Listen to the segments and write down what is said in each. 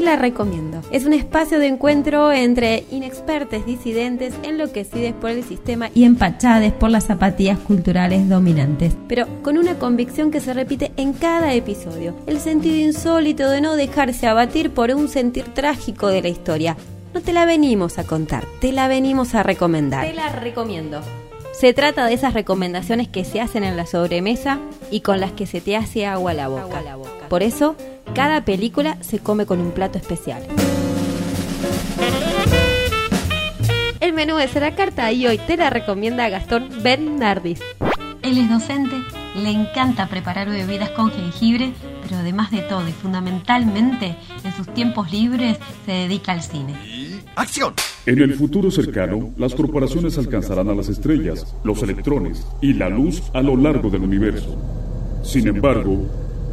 La recomiendo. Es un espacio de encuentro entre inexpertos disidentes enloquecidos por el sistema y empachades por las zapatillas culturales dominantes, pero con una convicción que se repite en cada episodio, el sentido insólito de no dejarse abatir por un sentir trágico de la historia. No te la venimos a contar, te la venimos a recomendar. Te la recomiendo. Se trata de esas recomendaciones que se hacen en la sobremesa y con las que se te hace agua a la boca. Por eso, cada película se come con un plato especial. El menú es la carta y hoy te la recomienda Gastón Bernardis. Él es docente, le encanta preparar bebidas con jengibre, pero además de todo y fundamentalmente en sus tiempos libres se dedica al cine. ¡Acción! En el futuro cercano, las corporaciones alcanzarán a las estrellas, los electrones y la luz a lo largo del universo. Sin embargo,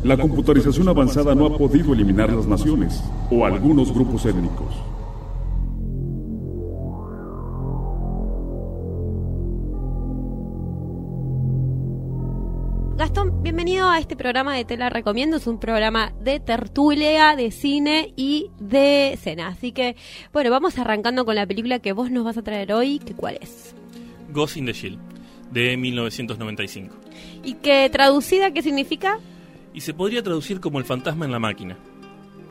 la computarización avanzada no ha podido eliminar las naciones o algunos grupos étnicos. Bienvenido a este programa de Tela Recomiendo. Es un programa de tertulia, de cine y de escena. Así que, bueno, vamos arrancando con la película que vos nos vas a traer hoy. que ¿Cuál es? Ghost in the Shield, de 1995. ¿Y que traducida qué significa? Y se podría traducir como El fantasma en la máquina.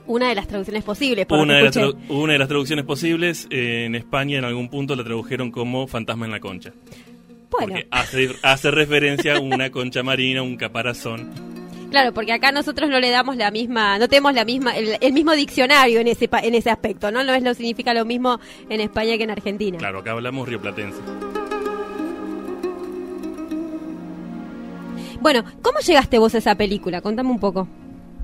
Una de las traducciones posibles. una, de las una de las traducciones posibles. Eh, en España en algún punto la tradujeron como Fantasma en la concha. Porque hace, referencia a una concha marina, un caparazón. Claro, porque acá nosotros no le damos la misma, no tenemos la misma, el, mismo diccionario en ese en ese aspecto, ¿no? No es lo significa lo mismo en España que en Argentina. Claro, acá hablamos rioplatense. Bueno, ¿cómo llegaste vos a esa película? Contame un poco.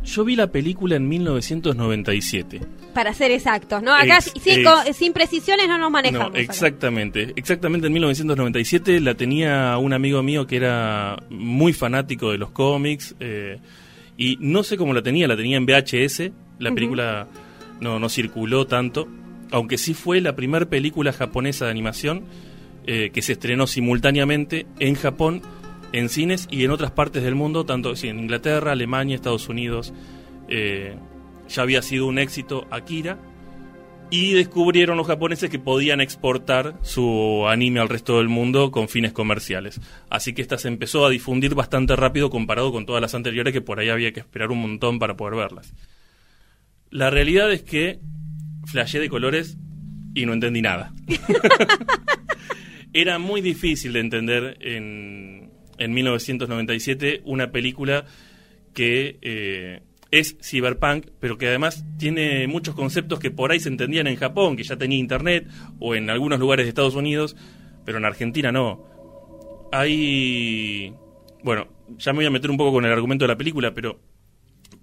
Yo vi la película en 1997. Para ser exactos, ¿no? Acá sin precisiones no nos manejamos. No, exactamente. Exactamente en 1997 la tenía un amigo mío que era muy fanático de los cómics. Eh, y no sé cómo la tenía, la tenía en VHS. La película no, no circuló tanto. Aunque sí fue la primera película japonesa de animación eh, que se estrenó simultáneamente en Japón en cines y en otras partes del mundo, tanto en Inglaterra, Alemania, Estados Unidos. Eh, ya había sido un éxito Akira. Y descubrieron los japoneses que podían exportar su anime al resto del mundo con fines comerciales. Así que esta se empezó a difundir bastante rápido comparado con todas las anteriores que por ahí había que esperar un montón para poder verlas. La realidad es que flashé de colores y no entendí nada. Era muy difícil de entender en, en 1997 una película que eh, es cyberpunk, pero que además tiene muchos conceptos que por ahí se entendían en Japón, que ya tenía internet, o en algunos lugares de Estados Unidos, pero en Argentina no. Hay... Bueno, ya me voy a meter un poco con el argumento de la película, pero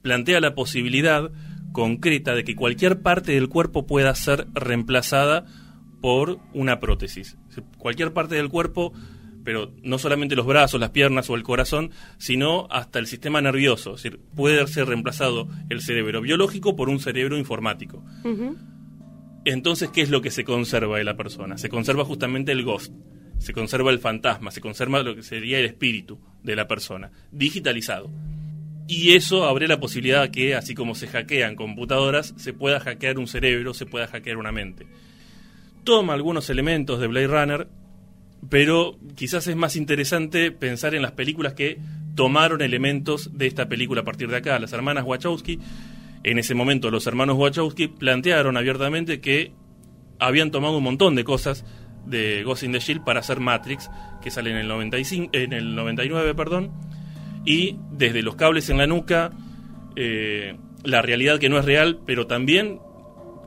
plantea la posibilidad concreta de que cualquier parte del cuerpo pueda ser reemplazada por una prótesis. Cualquier parte del cuerpo pero no solamente los brazos, las piernas o el corazón, sino hasta el sistema nervioso. Es decir, puede ser reemplazado el cerebro biológico por un cerebro informático. Entonces, ¿qué es lo que se conserva de la persona? Se conserva justamente el ghost, se conserva el fantasma, se conserva lo que sería el espíritu de la persona, digitalizado. Y eso abre la posibilidad que, así como se hackean computadoras, se pueda hackear un cerebro, se pueda hackear una mente. Toma algunos elementos de Blade Runner, pero quizás es más interesante pensar en las películas que tomaron elementos de esta película a partir de acá. Las hermanas Wachowski, en ese momento los hermanos Wachowski plantearon abiertamente que habían tomado un montón de cosas de Ghost in the Shield para hacer Matrix, que sale en el, 95, en el 99, perdón, y desde los cables en la nuca, eh, la realidad que no es real, pero también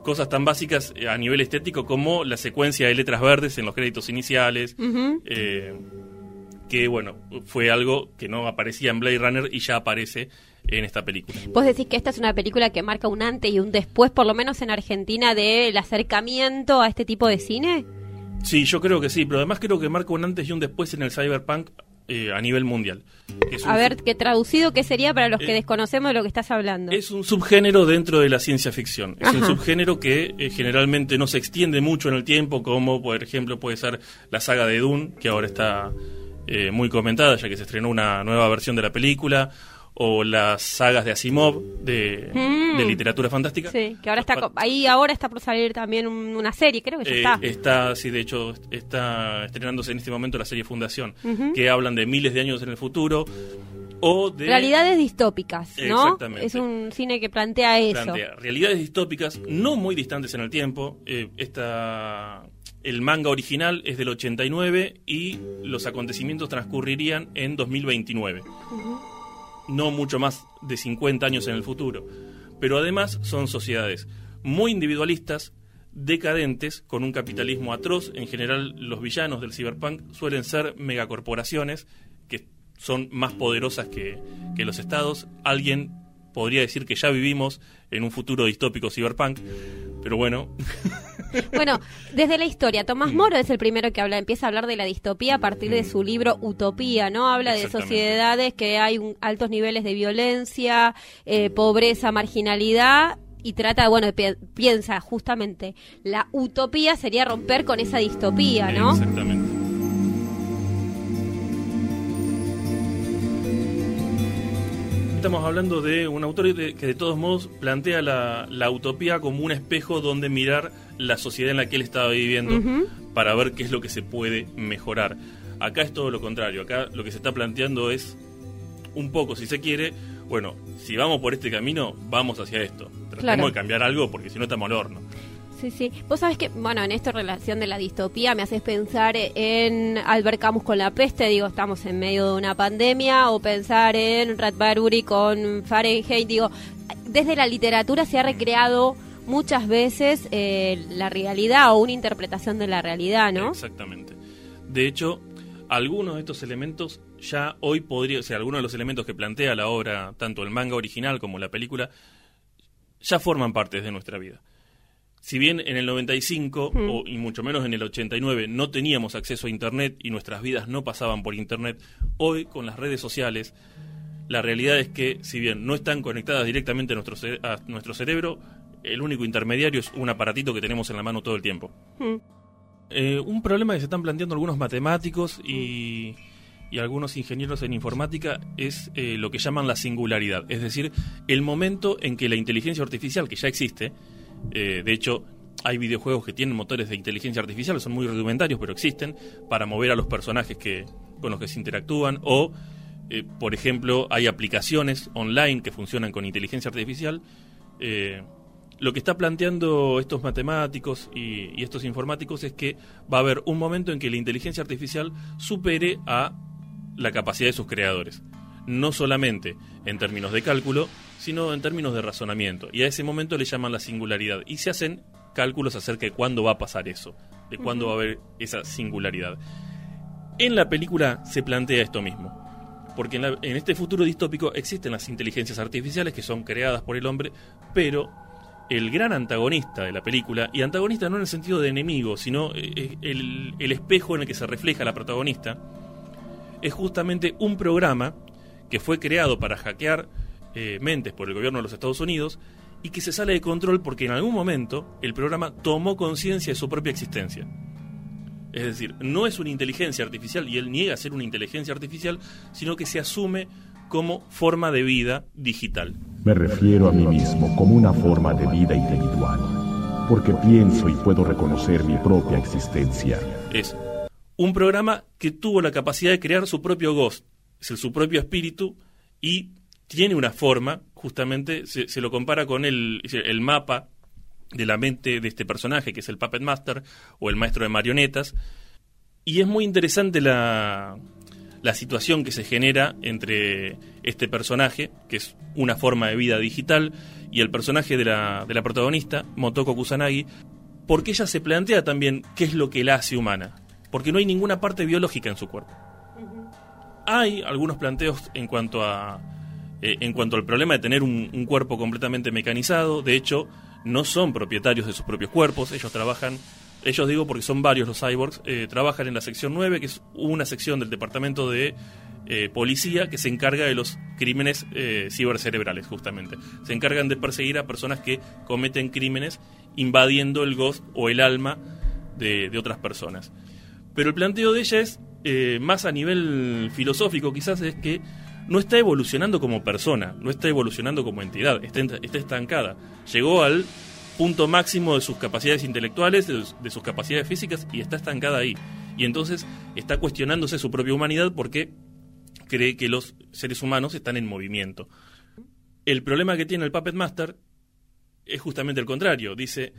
cosas tan básicas eh, a nivel estético como la secuencia de letras verdes en los créditos iniciales, eh, que bueno, fue algo que no aparecía en Blade Runner y ya aparece en esta película. ¿Vos decís que esta es una película que marca un antes y un después, por lo menos en Argentina, del acercamiento a este tipo de cine? Sí, yo creo que sí, pero además creo que marca un antes y un después en el cyberpunk eh, a nivel mundial. a ver, ¿qué traducido qué sería para los que eh, desconocemos de lo que estás hablando? Es un subgénero dentro de la ciencia ficción. Es un subgénero que eh, generalmente no se extiende mucho en el tiempo, como por ejemplo puede ser la saga de Dune, que ahora está muy comentada ya que se estrenó una nueva versión de la película, o las sagas de Asimov de, Mm. de literatura fantástica. Sí, que ahora está ahí ahora está por salir también un- una serie, creo que ya Eh, está. está, sí, de hecho, está estrenándose en este momento la serie Fundación, Ujú. que hablan de miles de años en el futuro o de... Realidades distópicas, ¿no? Exactamente. Es un cine que plantea eso. plantea realidades distópicas no muy distantes en el tiempo. Eh, esta, el manga original es del 89 y los acontecimientos transcurrirían en 2029. No mucho más de 50 años en el futuro. Pero además son sociedades muy individualistas, decadentes, con un capitalismo atroz. En general, los villanos del cyberpunk suelen ser megacorporaciones que son más poderosas que, que los estados. Alguien podría decir que ya vivimos en un futuro distópico cyberpunk, pero bueno, Bueno, desde la historia, Tomás Mm. Moro es el primero que habla, empieza a hablar de la distopía a partir de su libro Utopía, ¿no? Habla de sociedades que hay un- altos niveles de violencia, eh, pobreza, marginalidad. Y trata, bueno, pi- piensa justamente, la utopía sería romper con esa distopía, ¿no? Exactamente. Estamos hablando de un autor que de todos modos plantea la, la utopía como un espejo donde mirar la sociedad en la que él estaba viviendo para ver qué es lo que se puede mejorar. Acá es todo lo contrario, acá lo que se está planteando es un poco, si se quiere, bueno, si vamos por este camino, vamos hacia esto. Tratemos Claro. de cambiar algo porque si no estamos al horno. Sí, sí. Vos sabés que, bueno, en esta relación de la distopía me haces pensar en Albert Camus con la peste, digo, estamos en medio de una pandemia, o pensar en Radbury con Fahrenheit, digo, desde la literatura se ha recreado muchas veces eh, la realidad o una interpretación de la realidad, ¿no? Exactamente. De hecho, algunos de estos elementos ya hoy podría, o sea, algunos de los elementos que plantea la obra, tanto el manga original como la película, ya forman parte de nuestra vida. Si bien en el 95 Mm. o, y mucho menos en el 89 no teníamos acceso a Internet y nuestras vidas no pasaban por Internet, hoy con las redes sociales la realidad es que si bien no están conectadas directamente a nuestro, cere- a nuestro cerebro, el único intermediario es un aparatito que tenemos en la mano todo el tiempo. Mm. Eh, un problema que se están planteando algunos matemáticos y, y algunos ingenieros en informática es eh, lo que llaman la singularidad, es decir, el momento en que la inteligencia artificial, que ya existe, eh, de hecho hay videojuegos que tienen motores de inteligencia artificial, son muy rudimentarios, pero existen, para mover a los personajes que, con los que se interactúan, o, eh, por ejemplo, hay aplicaciones online que funcionan con inteligencia artificial. eh, lo que está planteando estos matemáticos y, y estos informáticos es que va a haber un momento en que la inteligencia artificial supere a la capacidad de sus creadores. No solamente en términos de cálculo, sino en términos de razonamiento. Y a ese momento le llaman la singularidad. Y se hacen cálculos acerca de cuándo va a pasar eso, de cuándo va a haber esa singularidad. En la película se plantea esto mismo. Porque en, la- en este futuro distópico existen las inteligencias artificiales que son creadas por el hombre, pero el gran antagonista de la película, y antagonista no en el sentido de enemigo, sino eh, el, el espejo en el que se refleja la protagonista, es justamente un programa que fue creado para hackear eh, mentes por el gobierno de los Estados Unidos y que se sale de control porque en algún momento el programa tomó conciencia de su propia existencia. Es decir, no es una inteligencia artificial y él niega ser una inteligencia artificial, sino que se asume como forma de vida digital. Me refiero a mí mismo como una forma de vida individual, porque pienso y puedo reconocer mi propia existencia. Es un programa que tuvo la capacidad de crear su propio ghost, es su propio espíritu, y tiene una forma, justamente se, se lo compara con el, el mapa de la mente de este personaje, que es el Puppet Master o el maestro de marionetas, y es muy interesante la, la situación que se genera entre este personaje, que es una forma de vida digital, y el personaje de la, de la protagonista, Motoko Kusanagi, porque ella se plantea también qué es lo que la hace humana, porque no hay ninguna parte biológica en su cuerpo. Hay algunos planteos en cuanto a eh, en cuanto al problema de tener un, cuerpo completamente mecanizado, de hecho, no son propietarios de sus propios cuerpos, ellos trabajan, ellos digo porque son varios los cyborgs, eh, trabajan en la sección 9, que es una sección del departamento de eh, policía que se encarga de los crímenes cibercerebrales, justamente. Se encargan de perseguir a personas que cometen crímenes invadiendo el ghost o el alma de, de otras personas. Pero el planteo de ella es, eh, más a nivel filosófico quizás, es que no está evolucionando como persona, no está evolucionando como entidad, está, estancada. Llegó al punto máximo de sus capacidades intelectuales, de, sus capacidades físicas y está estancada ahí. Y entonces está cuestionándose su propia humanidad porque cree que los seres humanos están en movimiento. El problema que tiene el Puppet Master es justamente el contrario. Dice,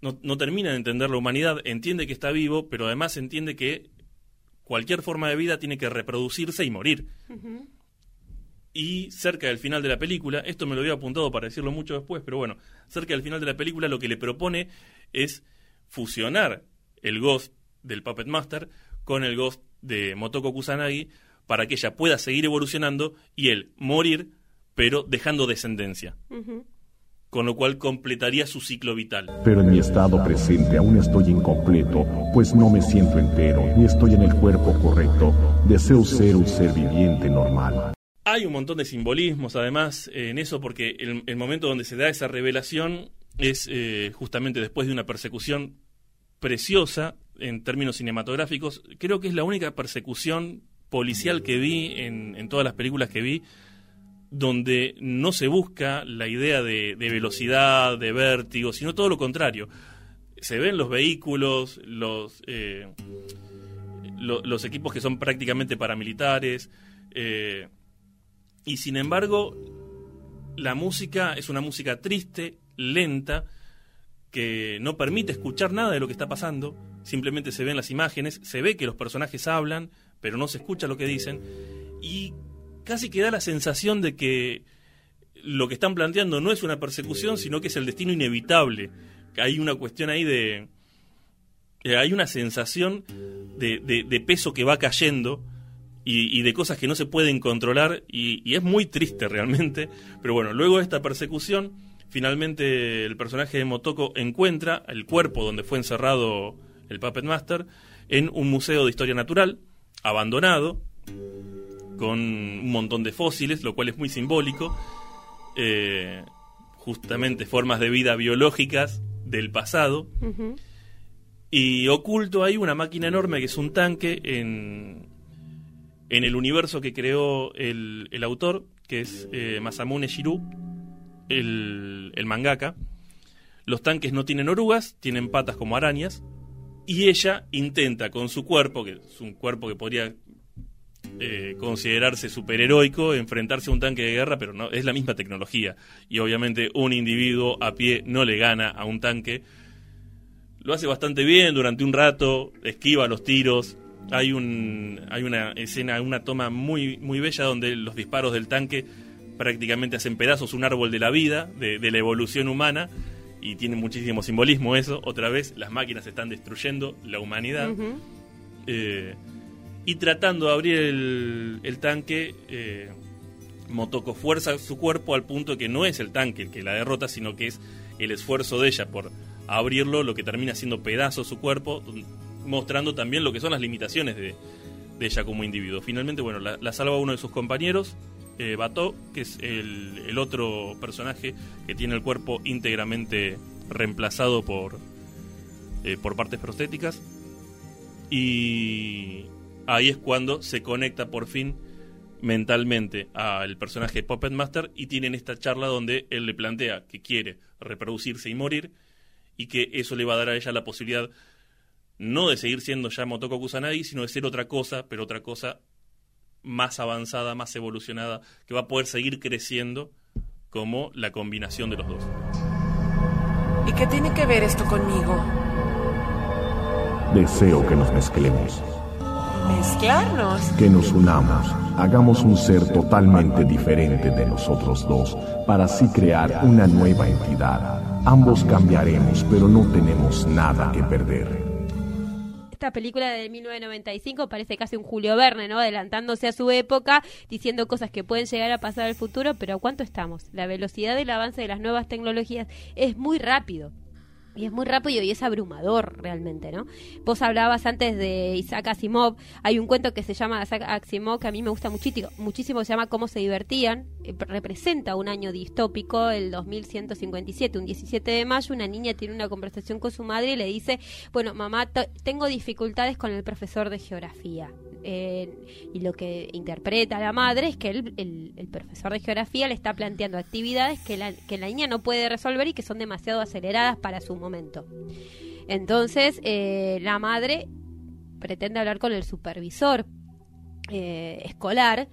no termina de entender la humanidad, entiende que está vivo, pero además entiende que cualquier forma de vida tiene que reproducirse y morir. Y cerca del final de la película, esto me lo había apuntado para decirlo mucho después, pero bueno, cerca del final de la película lo que le propone es fusionar el Ghost del Puppet Master con el Ghost de Motoko Kusanagi para que ella pueda seguir evolucionando y él morir, pero dejando descendencia. Con lo cual completaría su ciclo vital. Pero en mi estado presente aún estoy incompleto, pues no me siento entero, ni estoy en el cuerpo correcto. Deseo ser un ser viviente normal. Hay un montón de simbolismos además en eso porque el, momento donde se da esa revelación es eh, justamente después de una persecución preciosa en términos cinematográficos. Creo que es la única persecución policial que vi en, todas las películas que vi donde no se busca la idea de, velocidad, de vértigo, sino todo lo contrario. Se ven los vehículos, los, eh, los equipos que son prácticamente paramilitares. Eh, y sin embargo, la música es una música triste, lenta, que no permite escuchar nada de lo que está pasando, simplemente se ven las imágenes, se ve que los personajes hablan, pero no se escucha lo que dicen, y casi que da la sensación de que lo que están planteando no es una persecución, sino que es el destino inevitable. Hay una cuestión ahí de... hay una sensación de peso que va cayendo y, de cosas que no se pueden controlar y, es muy triste realmente. Pero bueno, luego de esta persecución, finalmente el personaje de Motoko encuentra el cuerpo donde fue encerrado el Puppet Master en un museo de historia natural, abandonado, con un montón de fósiles, lo cual es muy simbólico. Eh, justamente formas de vida biológicas del pasado. Y oculto hay una máquina enorme que es un tanque en, en el universo que creó el, el autor, que es eh, Masamune Shiru, el, el mangaka. Los tanques no tienen orugas, tienen patas como arañas, y ella intenta con su cuerpo, que es un cuerpo que podría eh, considerarse superheroico, enfrentarse a un tanque de guerra, pero no es la misma tecnología. Y obviamente un individuo a pie no le gana a un tanque. Lo hace bastante bien durante un rato, esquiva los tiros, hay, un, hay una escena, una toma muy, muy bella donde los disparos del tanque prácticamente hacen pedazos un árbol de la vida, de, la evolución humana, y tiene muchísimo simbolismo eso. Otra vez, las máquinas están destruyendo la humanidad. Eh, y tratando de abrir el, tanque, eh, Motoko fuerza su cuerpo al punto que no es el tanque el que la derrota, sino que es el esfuerzo de ella por abrirlo, lo que termina siendo pedazo su cuerpo, mostrando también lo que son las limitaciones de, ella como individuo. Finalmente, bueno, la, salva uno de sus compañeros, eh, Bato, que es el, otro personaje que tiene el cuerpo íntegramente reemplazado por, eh, por partes prostéticas. Y ahí es cuando se conecta por fin mentalmente al personaje Puppet Master y tienen esta charla donde él le plantea que quiere reproducirse y morir y que eso le va a dar a ella la posibilidad no de seguir siendo ya Motoko Kusanagi, sino de ser otra cosa, pero otra cosa más avanzada, más evolucionada, que va a poder seguir creciendo como la combinación de los dos. ¿Y qué tiene que ver esto conmigo? Deseo que nos mezclemos. ¿Mezclarnos? Que nos unamos, hagamos un ser totalmente diferente de nosotros dos, para así crear una nueva entidad. Ambos cambiaremos, pero no tenemos nada que perder esta película de 1995 parece casi un Julio Verne, ¿no? Adelantándose a su época, diciendo cosas que pueden llegar a pasar al futuro, pero ¿a cuánto estamos? La velocidad del avance de las nuevas tecnologías es muy rápido. Y es muy rápido y es abrumador realmente, ¿no? Vos hablabas antes de Isaac Asimov. Hay un cuento que se llama Isaac Asimov que a mí me gusta muchísimo, muchísimo se llama Cómo se divertían. Eh, representa un año distópico, el 2157, un 17 de mayo. Una niña tiene una conversación con su madre y le dice, bueno, mamá, tengo dificultades con el profesor de geografía eh, y lo que interpreta la madre es que el, el, profesor de geografía le está planteando actividades que la, que la niña no puede resolver y que son demasiado aceleradas para su momento. Entonces, eh, la madre pretende hablar con el supervisor eh, escolar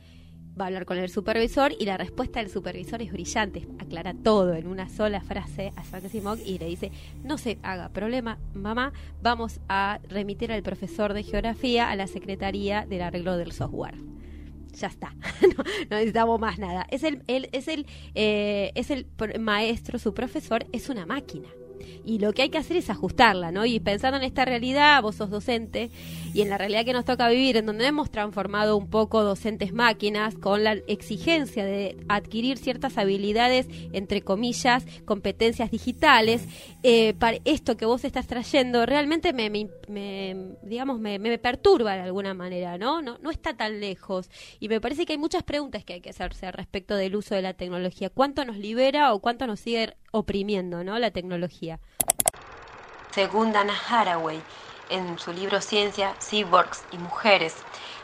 va a hablar con el supervisor y la respuesta del supervisor es brillante, aclara todo en una sola frase a Simón y le dice, no se haga problema, mamá, vamos a remitir al profesor de geografía a la Secretaría del Arreglo del Software. Ya está, no, necesitamos más nada. Es el, es el, eh, es el maestro, su profesor, es una máquina y lo que hay que hacer es ajustarla, ¿no? Y pensando en esta realidad, vos sos docente y en la realidad que nos toca vivir, en donde hemos transformado un poco docentes máquinas con la exigencia de adquirir ciertas habilidades, entre comillas, competencias digitales, eh, para esto que vos estás trayendo realmente me, digamos, me, me, perturba de alguna manera, ¿no? ¿no? Está tan lejos y me parece que hay muchas preguntas que hay que hacerse respecto del uso de la tecnología. ¿Cuánto nos libera o cuánto nos sigue oprimiendo, ¿no? La tecnología. Según Dana Haraway, en su libro Ciencia, Cyborgs y Mujeres,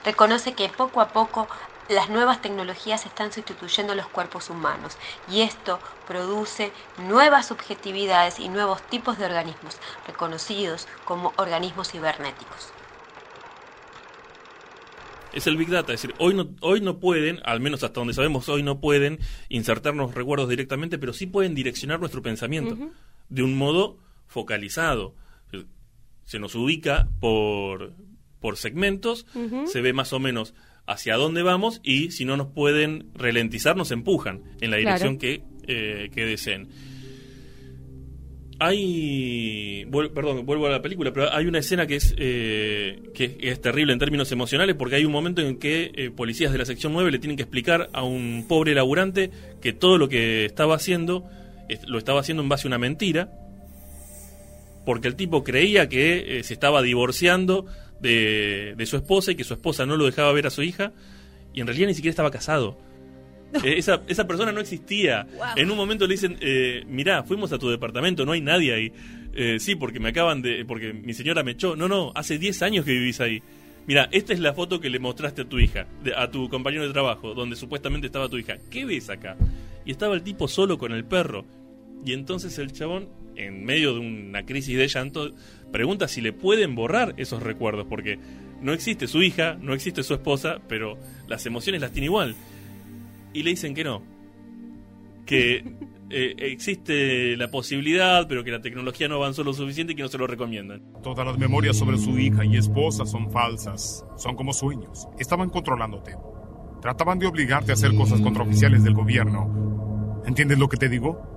reconoce que poco a poco las nuevas tecnologías están sustituyendo los cuerpos humanos y esto produce nuevas subjetividades y nuevos tipos de organismos reconocidos como organismos cibernéticos. Es el Big Data, es decir, hoy no, hoy no pueden, al menos hasta donde sabemos, hoy no pueden insertarnos recuerdos directamente, pero sí pueden direccionar nuestro pensamiento de un modo focalizado. Se nos ubica por, por segmentos, se ve más o menos hacia dónde vamos y si no nos pueden ralentizar, nos empujan en la dirección que, eh, que deseen. Hay, perdón, vuelvo a la película, pero hay una escena que es, eh, que es terrible en términos emocionales porque hay un momento en que eh, policías de la sección 9 le tienen que explicar a un pobre laburante que todo lo que estaba haciendo lo estaba haciendo en base a una mentira porque el tipo creía que eh, se estaba divorciando de, su esposa y que su esposa no lo dejaba ver a su hija, y en realidad ni siquiera estaba casado. Eh, esa, esa persona no existía. En un momento le dicen, eh, mirá, fuimos a tu departamento, no hay nadie ahí. Eh, sí, porque me acaban de... porque mi señora me echó. No, no, hace 10 años que vivís ahí. Mira, esta es la foto que le mostraste a tu hija, a tu compañero de trabajo, donde supuestamente estaba tu hija. ¿Qué ves acá? Y estaba el tipo solo con el perro. Y entonces el chabón en medio de una crisis de llanto, pregunta si le pueden borrar esos recuerdos, porque no existe su hija, no existe su esposa, pero las emociones las tiene igual. Y le dicen que no, que eh, existe la posibilidad, pero que la tecnología no avanzó lo suficiente y que no se lo recomiendan. Todas las memorias sobre su hija y esposa son falsas, son como sueños. Estaban controlándote. Trataban de obligarte a hacer cosas contra oficiales del gobierno. ¿Entiendes lo que te digo?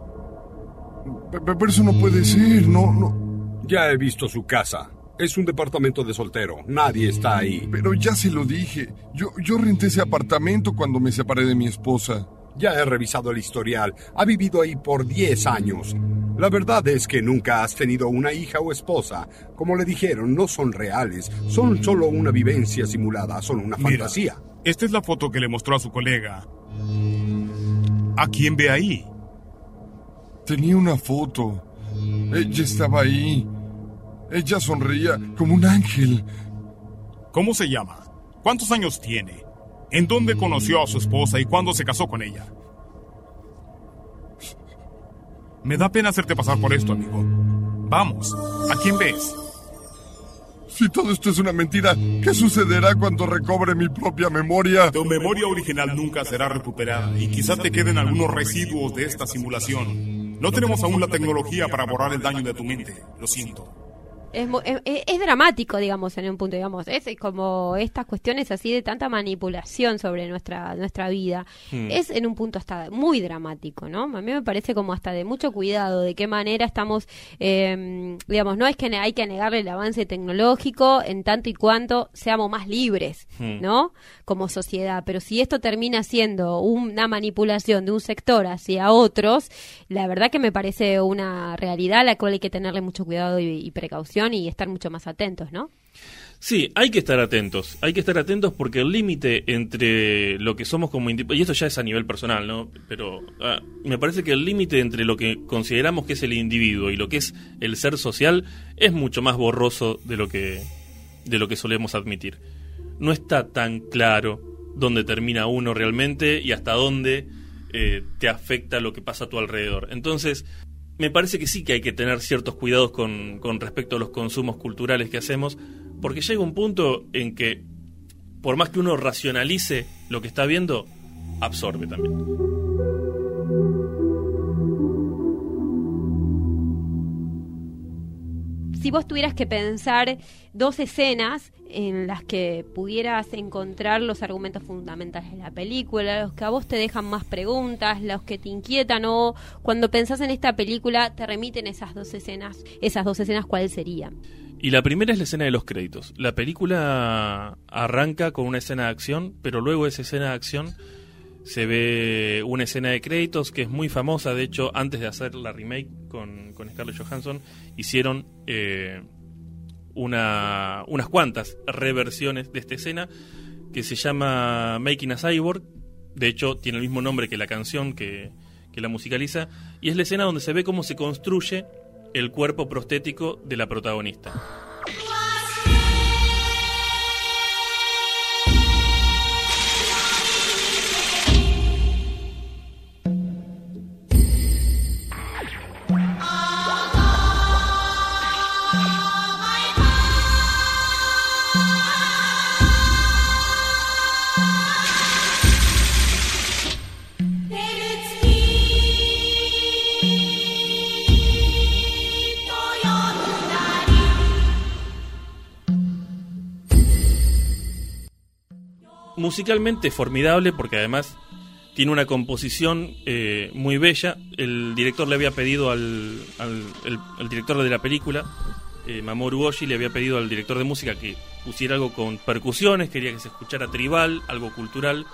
Pero eso no puede ser, no, no. Ya he visto su casa. Es un departamento de soltero. Nadie está ahí. Pero ya se lo dije. Yo, yo renté ese apartamento cuando me separé de mi esposa. Ya he revisado el historial. Ha vivido ahí por 10 años. La verdad es que nunca has tenido una hija o esposa. Como le dijeron, no son reales. Son solo una vivencia simulada. Son una fantasía. Esta es la foto que le mostró a su colega. ¿A quién ve ahí? Tenía una foto. Ella estaba ahí. Ella sonreía como un ángel. ¿Cómo se llama? ¿Cuántos años tiene? ¿En dónde conoció a su esposa y cuándo se casó con ella? Me da pena hacerte pasar por esto, amigo. Vamos, ¿a quién ves? Si todo esto es una mentira, ¿qué sucederá cuando recobre mi propia memoria? Tu memoria original nunca será recuperada y quizás te queden algunos residuos de esta simulación. No tenemos aún la tecnología para borrar el daño de tu mente. Lo siento es, dramático, digamos, en un punto, digamos, es como estas cuestiones así de tanta manipulación sobre nuestra nuestra vida, hmm. es en un punto hasta muy dramático, ¿no? A mí me parece como hasta de mucho cuidado de qué manera estamos, eh, digamos, no es que hay que negarle el avance tecnológico en tanto y cuanto seamos más libres, hmm. ¿no? Como sociedad, pero si esto termina siendo una manipulación de un sector hacia otros, la verdad que me parece una realidad a la cual hay que tenerle mucho cuidado y precaución y estar mucho más atentos, ¿no? Sí, hay que estar atentos, hay que estar atentos porque el límite entre lo que somos como y esto ya es a nivel personal, ¿no? Pero ah, me parece que el límite entre lo que consideramos que es el individuo y lo que es el ser social es mucho más borroso de lo que de lo que solemos admitir. No está tan claro dónde termina uno realmente y hasta dónde eh, te afecta lo que pasa a tu alrededor. Entonces, me parece que sí que hay que tener ciertos cuidados con, con respecto a los consumos culturales que hacemos, porque llega un punto en que, por más que uno racionalice lo que está viendo, absorbe también. si vos tuvieras que pensar dos escenas en las que pudieras encontrar los argumentos fundamentales de la película, los que a vos te dejan más preguntas, los que te inquietan o cuando pensás en esta película te remiten esas dos escenas, esas dos escenas cuáles serían? Y la primera es la escena de los créditos. La película arranca con una escena de acción, pero luego esa escena de acción se ve una escena de créditos que es muy famosa. De hecho, antes de hacer la remake con, con Scarlett Johansson, hicieron eh, una, unas cuantas reversiones de esta escena que se llama Making a Cyborg. De hecho, tiene el mismo nombre que la canción que, que la musicaliza. Y es la escena donde se ve cómo se construye el cuerpo prostético de la protagonista. Musicalmente formidable porque además tiene una composición eh, muy bella. El director le había pedido al, el, director de la película, eh, Mamoru Oshii, le había pedido al director de música que pusiera algo con percusiones, quería que se escuchara tribal, algo cultural.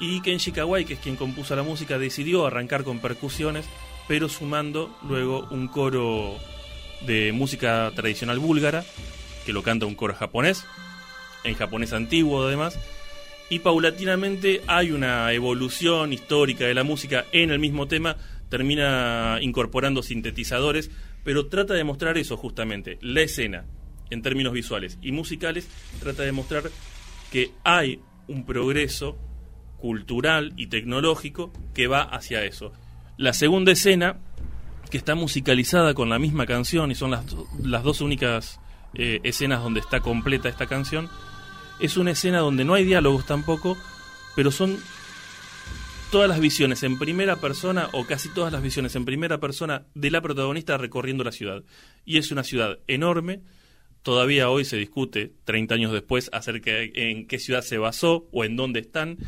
Y Kenji Kawai, que es quien compuso la música, decidió arrancar con percusiones, pero sumando luego un coro de música tradicional búlgara, que lo canta un coro japonés, en japonés antiguo además, y paulatinamente hay una evolución histórica de la música en el mismo tema, termina incorporando sintetizadores, pero trata de mostrar eso justamente, la escena en términos visuales y musicales, trata de mostrar que hay un progreso cultural y tecnológico que va hacia eso. La segunda escena, que está musicalizada con la misma canción y son las, las dos únicas eh, escenas donde está completa esta canción, es una escena donde no hay diálogos tampoco, pero son todas las visiones en primera persona o casi todas las visiones en primera persona de la protagonista recorriendo la ciudad. Y es una ciudad enorme. Todavía hoy se discute, 30 años después, acerca en qué ciudad se basó o en dónde están.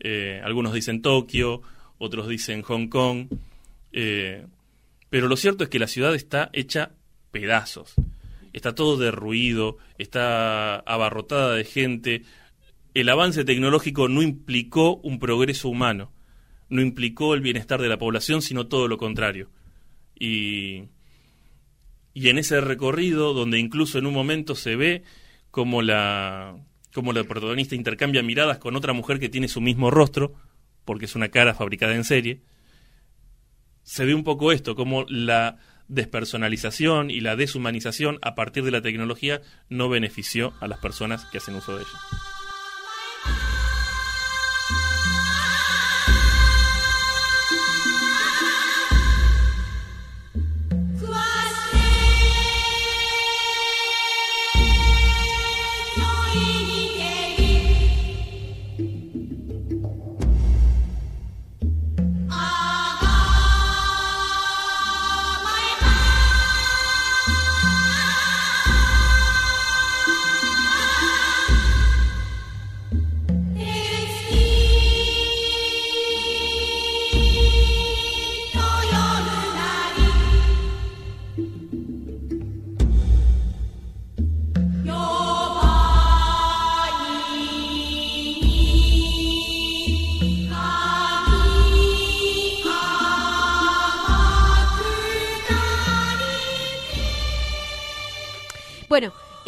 Eh, algunos dicen Tokio, otros dicen Hong Kong. Eh, pero lo cierto es que la ciudad está hecha pedazos está todo derruido, está abarrotada de gente. El avance tecnológico no implicó un progreso humano, no implicó el bienestar de la población, sino todo lo contrario. Y, y en ese recorrido, donde incluso en un momento se ve como la, como la protagonista intercambia miradas con otra mujer que tiene su mismo rostro, porque es una cara fabricada en serie, se ve un poco esto, como la despersonalización y la deshumanización a partir de la tecnología no benefició a las personas que hacen uso de ella.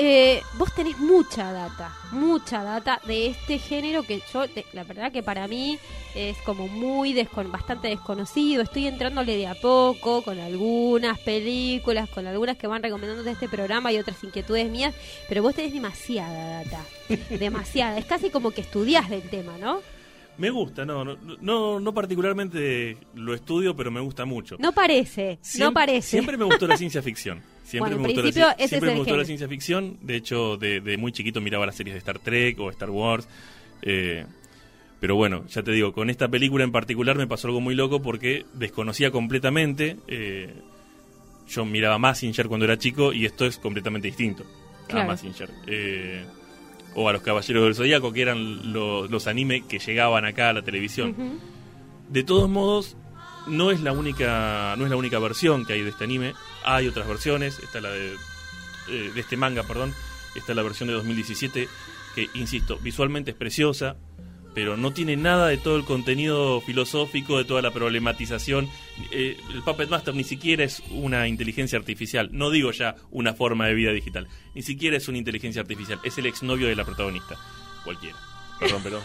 Eh, vos tenés mucha data, mucha data de este género que yo, la verdad que para mí es como muy descon bastante desconocido. Estoy entrándole de a poco con algunas películas, con algunas que van recomendando de este programa y otras inquietudes mías, pero vos tenés demasiada data, demasiada. Es casi como que estudiás del tema, ¿no? Me gusta, no, no, no, particularmente lo estudio, pero me gusta mucho. No parece, no parece. Siempre me gustó la ciencia ficción. Siempre, me, gustó la, siempre me gustó la, ciencia ficción. De hecho, de, muy chiquito miraba las series de Star Trek o Star Wars. Eh, pero bueno, ya te digo, con esta película en particular me pasó algo muy loco porque desconocía completamente. Eh, yo miraba Massinger cuando era chico y esto es completamente distinto a Massinger. Eh, o a los Caballeros del Zodíaco, que eran los, los anime que llegaban acá a la televisión. De todos modos, no es la única no es la única versión que hay de este anime. Hay otras versiones. Está la de, eh, de este manga, perdón. Está la versión de 2017 que, insisto, visualmente es preciosa pero no tiene nada de todo el contenido filosófico, de toda la problematización. Eh, el Puppet Master ni siquiera es una inteligencia artificial, no digo ya una forma de vida digital, ni siquiera es una inteligencia artificial, es el exnovio de la protagonista, cualquiera. Perdón, pero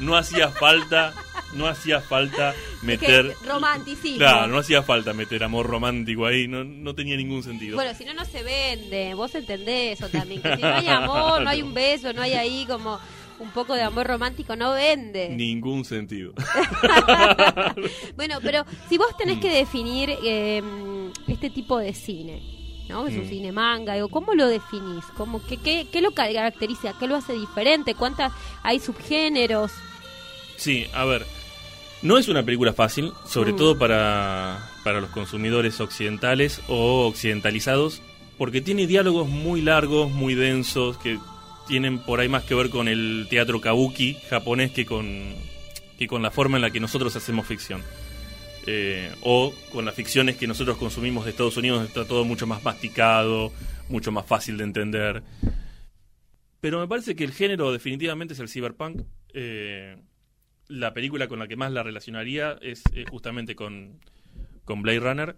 no hacía falta, no hacía falta meter romanticismo. Claro, no hacía falta meter amor romántico ahí, no, no tenía ningún sentido. Bueno, si no no se vende, vos entendés eso también, que si no hay amor, no hay un beso, no hay ahí como un poco de amor romántico no vende. Ningún sentido. bueno, pero si vos tenés que definir em, este tipo de cine, ¿no? Es un mm. cine manga, ¿cómo lo definís? ¿Cómo, qué, qué, qué, lo caracteriza? ¿Qué lo hace diferente? ¿Cuántas hay subgéneros? Sí, a ver, no es una película fácil, sobre mm. todo para, para los consumidores occidentales o occidentalizados, porque tiene diálogos muy largos, muy densos, que tienen por ahí más que ver con el teatro kabuki japonés que con, que con la forma en la que nosotros hacemos ficción. Eh, o con las ficciones que nosotros consumimos de Estados Unidos, está todo mucho más masticado, mucho más fácil de entender. Pero me parece que el género definitivamente es el cyberpunk. Eh, la película con la que más la relacionaría es justamente con, con Blade Runner.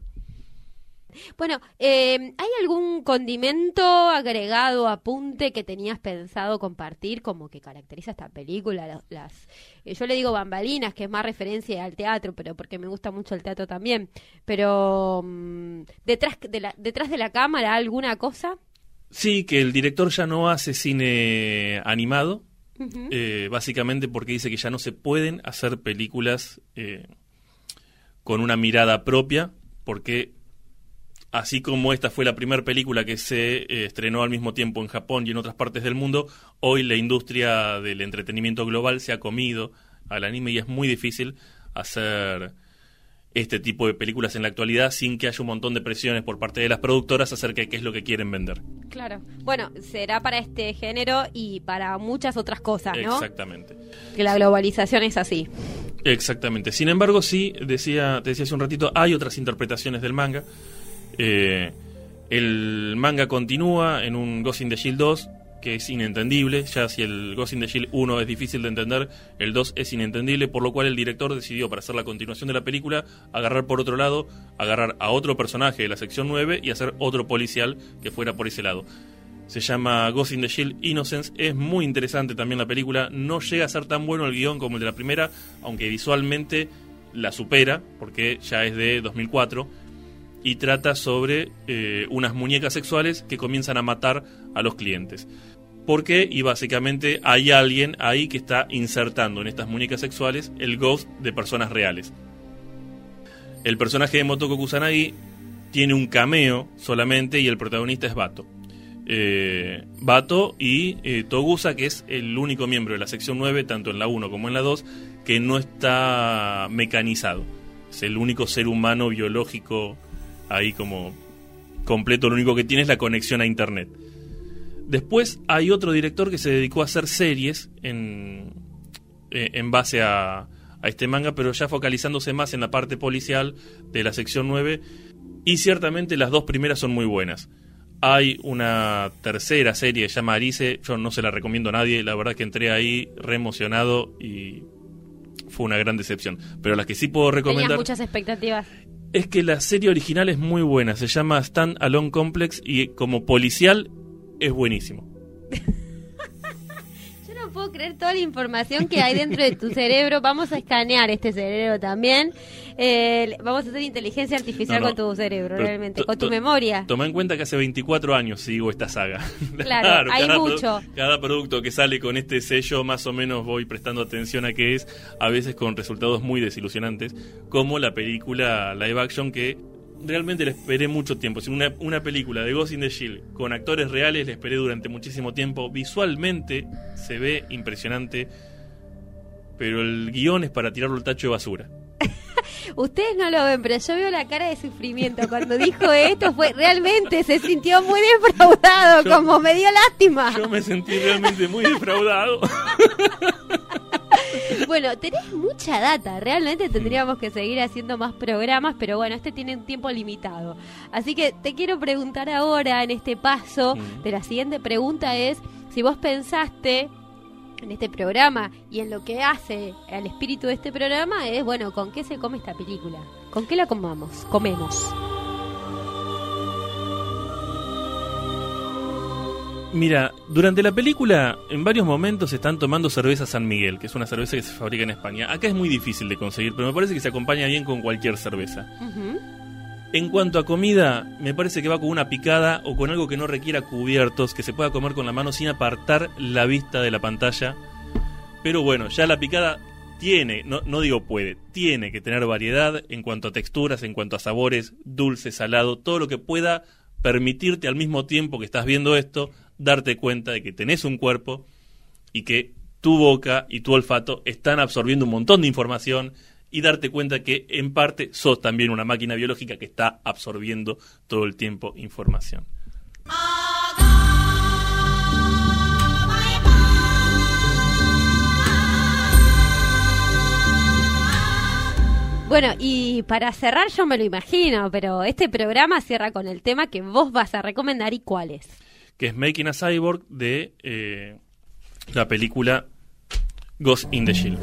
Bueno, eh, ¿hay algún condimento agregado, apunte que tenías pensado compartir como que caracteriza esta película? Las, eh, yo le digo bambalinas, que es más referencia al teatro, pero porque me gusta mucho el teatro también. Pero mm, detrás de la detrás de la cámara alguna cosa. Sí, que el director ya no hace cine animado, eh, básicamente porque dice que ya no se pueden hacer películas con una mirada propia, porque así como esta fue la primera película que se eh, estrenó al mismo tiempo en Japón y en otras partes del mundo, hoy la industria del entretenimiento global se ha comido al anime y es muy difícil hacer este tipo de películas en la actualidad sin que haya un montón de presiones por parte de las productoras acerca de qué es lo que quieren vender. Claro. Bueno, será para este género y para muchas otras cosas, ¿no? Exactamente. Que la globalización es así. Exactamente. Sin embargo, sí, decía, te decía hace un ratito, hay otras interpretaciones del manga. Eh, el manga continúa en un Ghost in the Shield 2 que es inentendible, ya si el Ghost in the Shield 1 es difícil de entender, el 2 es inentendible, por lo cual el director decidió para hacer la continuación de la película agarrar por otro lado, agarrar a otro personaje de la sección 9 y hacer otro policial que fuera por ese lado. Se llama Ghost in the Shield Innocence, es muy interesante también la película, no llega a ser tan bueno el guion como el de la primera, aunque visualmente la supera, porque ya es de 2004 y trata sobre eh, unas muñecas sexuales que comienzan a matar a los clientes. ¿Por qué? Y básicamente hay alguien ahí que está insertando en estas muñecas sexuales el ghost de personas reales. El personaje de Motoko Kusanagi tiene un cameo solamente y el protagonista es Bato. Eh, Bato y eh, Togusa, que es el único miembro de la sección 9, tanto en la 1 como en la 2, que no está mecanizado. Es el único ser humano biológico ahí como completo, lo único que tiene es la conexión a Internet. Después hay otro director que se dedicó a hacer series en, eh, en base a, a este manga, pero ya focalizándose más en la parte policial de la sección 9. Y ciertamente las dos primeras son muy buenas. Hay una tercera serie que se llama Arice, yo no se la recomiendo a nadie, la verdad que entré ahí re emocionado y fue una gran decepción. Pero las que sí puedo recomendar... muchas expectativas es que la serie original es muy buena, se llama Stand Alone Complex y como policial es buenísimo. Yo no puedo creer toda la información que hay dentro de tu cerebro. Vamos a escanear este cerebro también. Eh, vamos a hacer inteligencia artificial No, no. con tu cerebro, realmente, con tu memoria. Toma en cuenta que hace 24 años sigo esta saga. Claro, hay cada mucho. cada producto que sale con este sello, más o menos voy prestando atención a qué es, a veces con resultados muy desilusionantes, como la película live action que realmente le esperé mucho tiempo. Si una, una película de Ghost in the Shield con actores reales le esperé durante muchísimo tiempo. Visualmente se ve impresionante, pero el guion es para tirarlo al tacho de basura. Ustedes no lo ven, pero yo veo la cara de sufrimiento. Cuando dijo esto, fue realmente se sintió muy defraudado, Yo- como me dio lástima. Yo me sentí realmente muy defraudado. Bueno, tenés mucha data. Realmente tendríamos que seguir haciendo más programas, pero bueno, este tiene un tiempo limitado. Así que te quiero preguntar ahora, en este paso, de la siguiente pregunta es, si vos pensaste en este programa y en lo que hace al espíritu de este programa, es, bueno, ¿con qué se come esta película? ¿Con qué la comamos? Comemos. Mira, durante la película en varios momentos se están tomando cerveza San Miguel, que es una cerveza que se fabrica en España. Acá es muy difícil de conseguir, pero me parece que se acompaña bien con cualquier cerveza. En cuanto a comida, me parece que va con una picada o con algo que no requiera cubiertos, que se pueda comer con la mano sin apartar la vista de la pantalla. Pero bueno, ya la picada tiene, no, no digo puede, tiene que tener variedad en cuanto a texturas, en cuanto a sabores, dulce, salado, todo lo que pueda permitirte al mismo tiempo que estás viendo esto, darte cuenta de que tenés un cuerpo y que tu boca y tu olfato están absorbiendo un montón de información y darte cuenta que en parte sos también una máquina biológica que está absorbiendo todo el tiempo información. Bueno, y para cerrar yo me lo imagino, pero este programa cierra con el tema que vos vas a recomendar y cuál es. Que es Making a Cyborg de eh, la película Ghost in the Shield.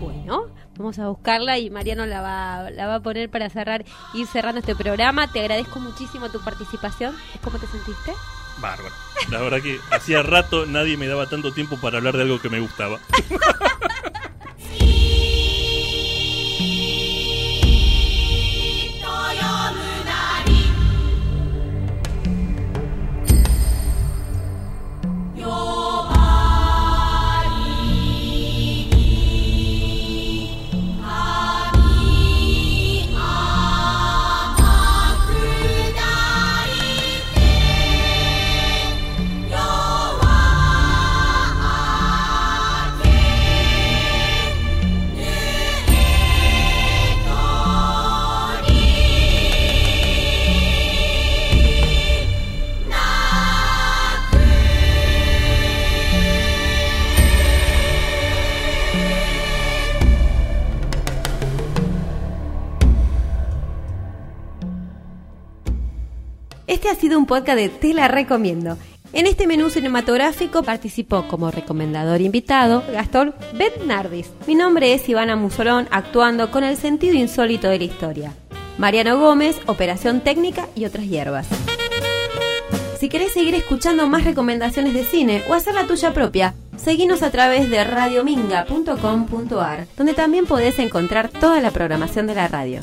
Bueno, vamos a buscarla y Mariano la va, la va a poner para cerrar, ir cerrando este programa. Te agradezco muchísimo tu participación. ¿Cómo te sentiste? Bárbaro. La verdad que hacía rato nadie me daba tanto tiempo para hablar de algo que me gustaba. sido un podcast de Te la recomiendo. En este menú cinematográfico participó como recomendador invitado Gastón Bernardis. Mi nombre es Ivana Musolón, actuando con el sentido insólito de la historia. Mariano Gómez, operación técnica y otras hierbas. Si querés seguir escuchando más recomendaciones de cine o hacer la tuya propia, seguinos a través de radiominga.com.ar, donde también podés encontrar toda la programación de la radio.